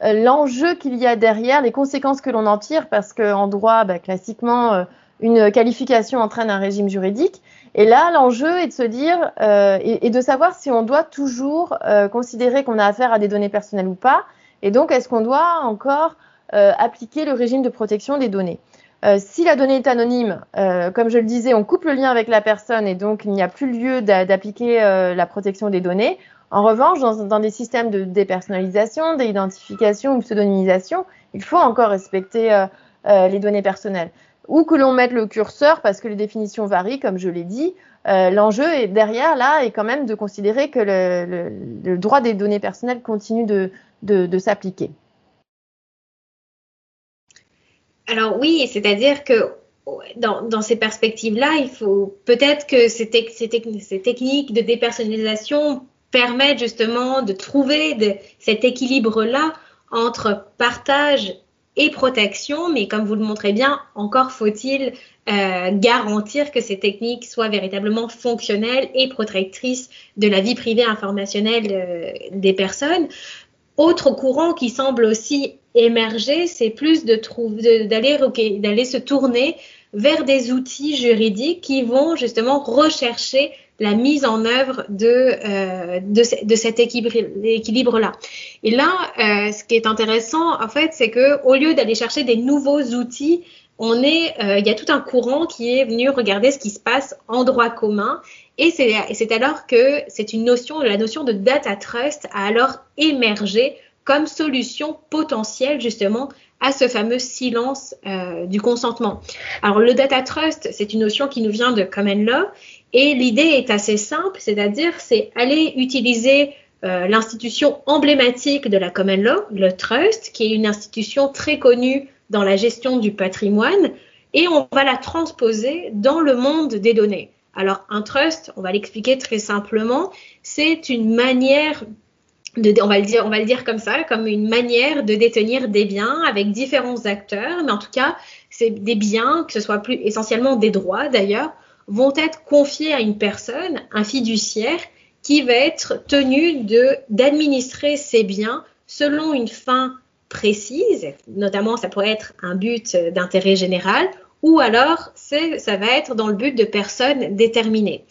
l'enjeu qu'il y a derrière, les conséquences que l'on en tire, parce qu'en droit, bah, classiquement, une qualification entraîne un régime juridique. Et là, l'enjeu est de se dire et, de savoir si on doit toujours considérer qu'on a affaire à des données personnelles ou pas. Et donc, est-ce qu'on doit encore appliquer le régime de protection des données Euh, si la donnée est anonyme, euh, comme je le disais, on coupe le lien avec la personne et donc il n'y a plus lieu d'appliquer euh, la protection des données. En revanche, dans, dans, des systèmes de dépersonnalisation, d'identification ou pseudonymisation, il faut encore respecter les données personnelles. Ou que l'on mette le curseur, parce que les définitions varient, comme je l'ai dit, l'enjeu est derrière là est quand même de considérer que le, le, le droit des données personnelles continue de, de, de s'appliquer. Alors oui, c'est-à-dire que dans, ces perspectives-là, il faut peut-être que ces, techniques de dépersonnalisation permettent justement de trouver cet équilibre-là entre partage et protection, mais comme vous le montrez bien, encore faut-il euh, garantir que ces techniques soient véritablement fonctionnelles et protectrices de la vie privée informationnelle euh, des personnes. Autre courant qui semble aussi émerger, c'est plus de trouver, d'aller, d'aller se tourner vers des outils juridiques qui vont justement rechercher la mise en œuvre de, euh, de, cet équilibre-là. Et là, euh, ce qui est intéressant, en fait, c'est que au lieu d'aller chercher des nouveaux outils, on est, euh, il y a tout un courant qui est venu regarder ce qui se passe en droit commun. Et c'est alors que c'est une notion, la notion de data trust a alors émergé comme solution potentielle justement à ce fameux silence euh, du consentement. Alors le data trust, c'est une notion qui nous vient de common law et l'idée est assez simple, c'est-à-dire c'est aller utiliser euh, l'institution emblématique de la common law, le trust, qui est une institution très connue dans la gestion du patrimoine, et on va la transposer dans le monde des données. Alors un trust, on va l'expliquer très simplement, c'est une manière on, va le dire, on va le dire comme ça, comme une manière de détenir des biens avec différents acteurs, mais en tout cas, c'est des biens, que ce soit plus essentiellement des droits d'ailleurs, vont être confiés à une personne, un fiduciaire, qui va être tenu d'administrer ces biens selon une fin précise, notamment ça pourrait être un but d'intérêt général, ou alors ça va être dans le but de personnes déterminées.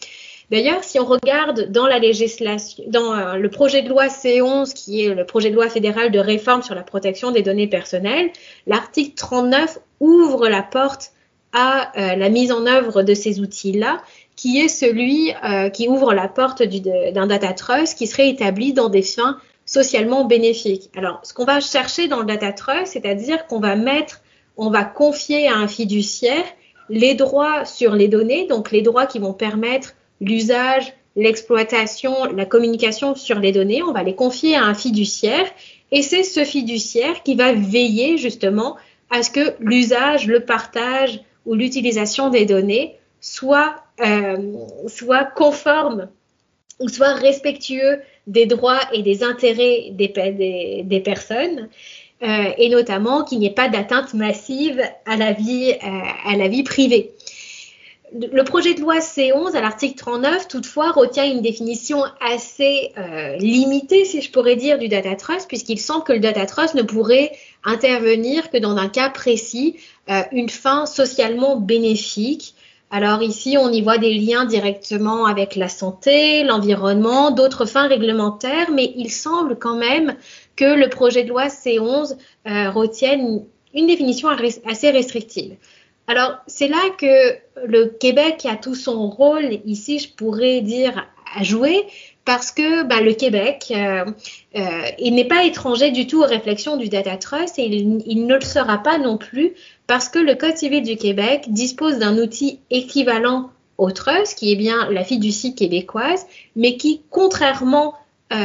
D'ailleurs, si on regarde dans la législation, dans euh, le projet de loi C11, qui est le projet de loi fédéral de réforme sur la protection des données personnelles, l'article 39 ouvre la porte à euh, la mise en œuvre de ces outils-là, qui est celui euh, qui ouvre la porte d'un data trust qui serait établi dans des fins socialement bénéfiques. Alors, ce qu'on va chercher dans le data trust, c'est-à-dire qu'on va mettre, on va confier à un fiduciaire les droits sur les données, donc les droits qui vont permettre l'usage, l'exploitation, la communication sur les données, on va les confier à un fiduciaire et c'est ce fiduciaire qui va veiller justement à ce que l'usage, le partage ou l'utilisation des données soit, euh, soit conforme ou soit respectueux des droits et des intérêts des, personnes. Euh, et notamment qu'il n'y ait pas d'atteinte massive à la vie, euh, à la vie privée le projet de loi C11 à l'article 39, toutefois, retient une définition assez euh, limitée, si je pourrais dire, du data trust, puisqu'il semble que le data trust ne pourrait intervenir que dans un cas précis, euh, une fin socialement bénéfique. Alors ici, on y voit des liens directement avec la santé, l'environnement, d'autres fins réglementaires, mais il semble quand même que le projet de loi C11 euh, retienne une définition assez restrictive. Alors, c'est là que le Québec a tout son rôle ici, je pourrais dire, à jouer, parce que bah, le Québec, euh, euh, il n'est pas étranger du tout aux réflexions du data trust et il, ne le sera pas non plus parce que le Code civil du Québec dispose d'un outil équivalent au trust, qui est bien la fiducie québécoise, mais qui, contrairement, euh,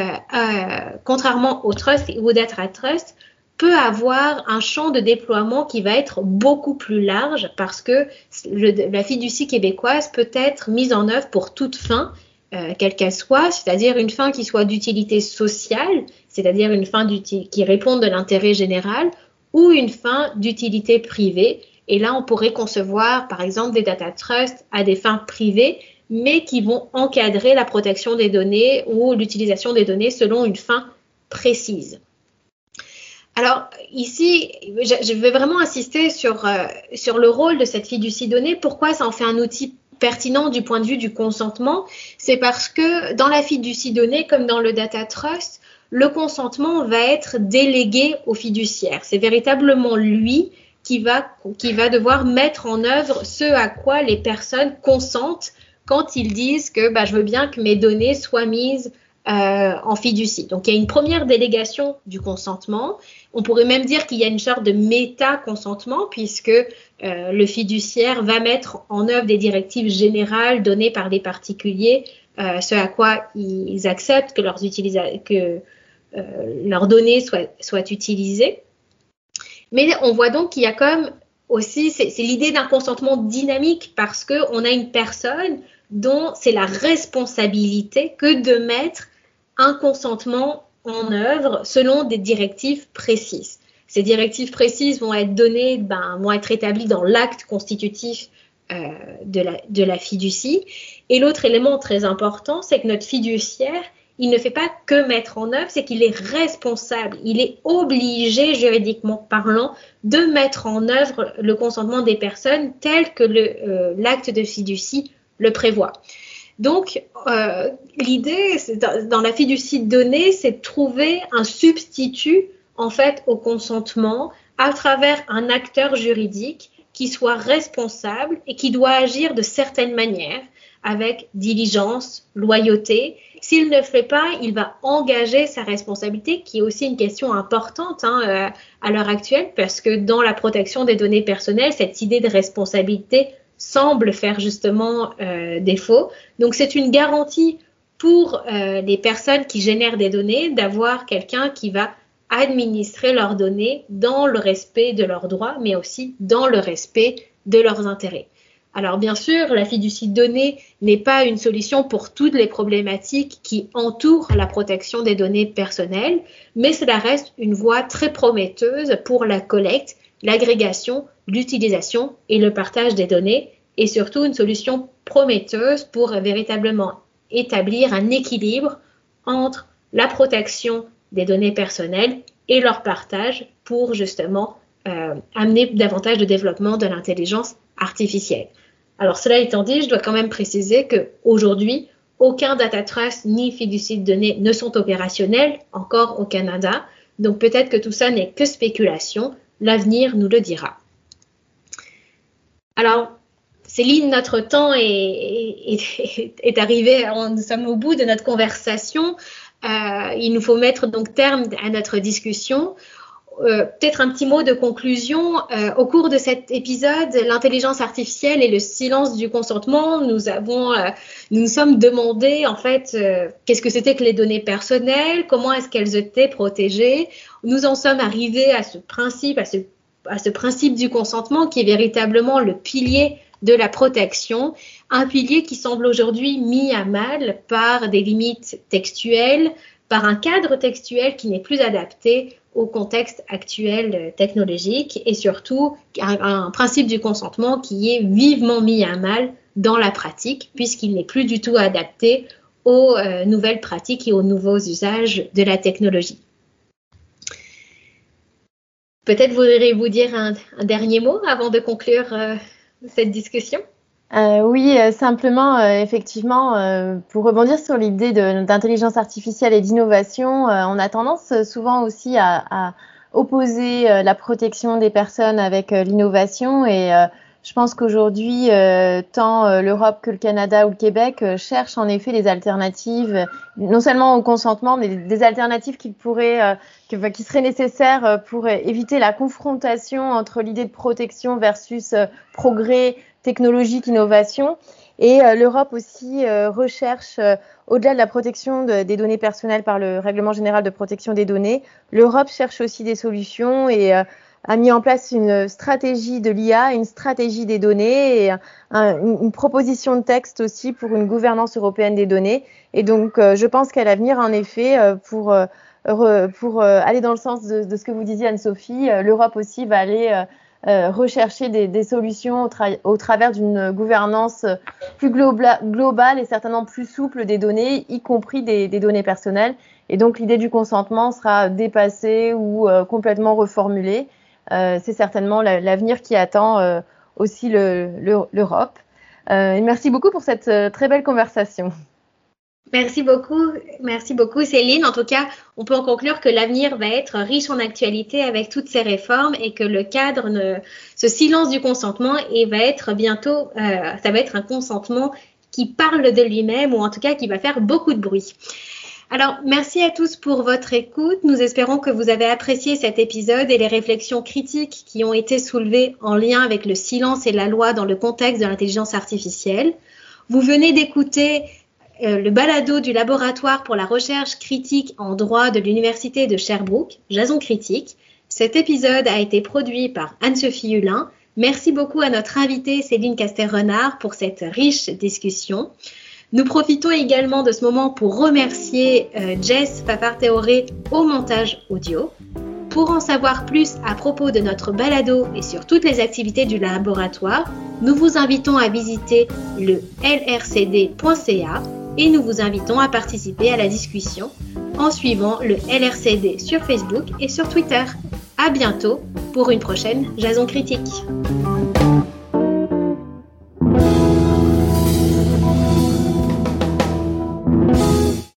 contrairement au trust ou au data trust, peut avoir un champ de déploiement qui va être beaucoup plus large parce que la fiducie québécoise peut être mise en œuvre pour toute fin, euh, quelle qu'elle soit, c'est-à-dire une fin qui soit d'utilité sociale, c'est-à-dire une fin qui réponde de l'intérêt général, ou une fin d'utilité privée. Et là, on pourrait concevoir, par exemple, des data trusts à des fins privées, mais qui vont encadrer la protection des données ou l'utilisation des données selon une fin précise. Alors ici, je vais vraiment insister sur, euh, sur le rôle de cette fiducie donnée. Pourquoi ça en fait un outil pertinent du point de vue du consentement? C'est parce que dans la fiducie donnée, comme dans le data trust, le consentement va être délégué au fiduciaire. C'est véritablement lui qui va, qui va devoir mettre en œuvre ce à quoi les personnes consentent quand ils disent que bah, je veux bien que mes données soient mises euh, en fiducie. Donc il y a une première délégation du consentement. On pourrait même dire qu'il y a une sorte de méta-consentement puisque euh, le fiduciaire va mettre en œuvre des directives générales données par les particuliers, euh, ce à quoi ils acceptent que leurs, que, leurs données soient, soient utilisées. Mais on voit donc qu'il y a comme aussi, c'est l'idée d'un consentement dynamique parce qu'on a une personne dont c'est la responsabilité que de mettre un consentement en œuvre selon des directives précises. Ces directives précises vont être données, ben, vont être établies dans l'acte constitutif euh, de, la, de la fiducie. Et l'autre élément très important, c'est que notre fiduciaire, il ne fait pas que mettre en œuvre, c'est qu'il est responsable, il est obligé, juridiquement parlant, de mettre en œuvre le consentement des personnes tel que euh, l'acte de fiducie le prévoit. Donc, euh, l'idée dans la fiducie donnée, c'est de trouver un substitut en fait au consentement à travers un acteur juridique qui soit responsable et qui doit agir de certaines manières avec diligence, loyauté. S'il ne le fait pas, il va engager sa responsabilité, qui est aussi une question importante hein, euh, à l'heure actuelle, parce que dans la protection des données personnelles, cette idée de responsabilité semble faire justement euh, défaut. Donc c'est une garantie pour euh, les personnes qui génèrent des données d'avoir quelqu'un qui va administrer leurs données dans le respect de leurs droits, mais aussi dans le respect de leurs intérêts. Alors bien sûr, la fiducie donnée n'est pas une solution pour toutes les problématiques qui entourent la protection des données personnelles, mais cela reste une voie très prometteuse pour la collecte, l'agrégation, l'utilisation et le partage des données, et surtout une solution prometteuse pour véritablement établir un équilibre entre la protection des données personnelles et leur partage pour justement euh, amener davantage de développement de l'intelligence artificielle. Alors cela étant dit, je dois quand même préciser que aujourd'hui, aucun data trust ni fiducie de données ne sont opérationnels encore au Canada. Donc peut-être que tout ça n'est que spéculation. L'avenir nous le dira. Alors, Céline, notre temps est, arrivé, nous sommes au bout de notre conversation. Euh, il nous faut mettre donc terme à notre discussion. Euh, peut-être un petit mot de conclusion. Euh, au cours de cet épisode, l'intelligence artificielle et le silence du consentement, nous avons, nous nous sommes demandé en fait qu'est-ce que c'était que les données personnelles, comment est-ce qu'elles étaient protégées. Nous en sommes arrivés à ce principe, à ce, à ce principe du consentement qui est véritablement le pilier de la protection, un pilier qui semble aujourd'hui mis à mal par des limites textuelles, par un cadre textuel qui n'est plus adapté au contexte actuel technologique et surtout un, principe du consentement qui est vivement mis à mal dans la pratique puisqu'il n'est plus du tout adapté aux euh, nouvelles pratiques et aux nouveaux usages de la technologie. Peut-être voudriez-vous dire un, dernier mot avant de conclure euh, cette discussion? Euh, oui, euh, simplement, effectivement, pour rebondir sur l'idée d'intelligence artificielle et d'innovation, on a tendance souvent aussi à, opposer la protection des personnes avec l'innovation et je pense qu'aujourd'hui, tant l'Europe que le Canada ou le Québec cherchent en effet des alternatives, non seulement au consentement, mais des alternatives qui pourraient, qui seraient nécessaires pour éviter la confrontation entre l'idée de protection versus progrès technologique, innovation. Et euh, l'Europe aussi euh, recherche, euh, au-delà de la protection des données personnelles par le Règlement général de protection des données, l'Europe cherche aussi des solutions et a mis en place une stratégie de l'IA, une stratégie des données et une, proposition de texte aussi pour une gouvernance européenne des données. Et donc, je pense qu'à l'avenir, en effet, pour, pour aller dans le sens de, ce que vous disiez, Anne-Sophie, l'Europe aussi va aller euh, rechercher des, solutions au, travers d'une gouvernance plus globale et certainement plus souple des données, y compris des, données personnelles. Et donc l'idée du consentement sera dépassée ou euh, complètement reformulée. Euh, c'est certainement l'avenir qui attend aussi l'Europe. merci beaucoup pour cette très belle conversation. Merci beaucoup, merci beaucoup Céline. En tout cas, on peut en conclure que l'avenir va être riche en actualité avec toutes ces réformes et que le cadre, ne, ce silence du consentement, et va être bientôt, euh, ça va être un consentement qui parle de lui-même ou en tout cas qui va faire beaucoup de bruit. Alors, merci à tous pour votre écoute. Nous espérons que vous avez apprécié cet épisode et les réflexions critiques qui ont été soulevées en lien avec le silence et la loi dans le contexte de l'intelligence artificielle. Vous venez d'écouter euh, le balado du laboratoire pour la recherche critique en droit de l'Université de Sherbrooke, Jason Critique. Cet épisode a été produit par Anne-Sophie Hulin. Merci beaucoup à notre invitée Céline Castel-Renard pour cette riche discussion. Nous profitons également de ce moment pour remercier euh, Jess Fafar-Théoré au montage audio. Pour en savoir plus à propos de notre balado et sur toutes les activités du laboratoire, nous vous invitons à visiter le lrcd.ca et nous vous invitons à participer à la discussion en suivant le LRCD sur Facebook et sur Twitter. À bientôt pour une prochaine Jason Critique.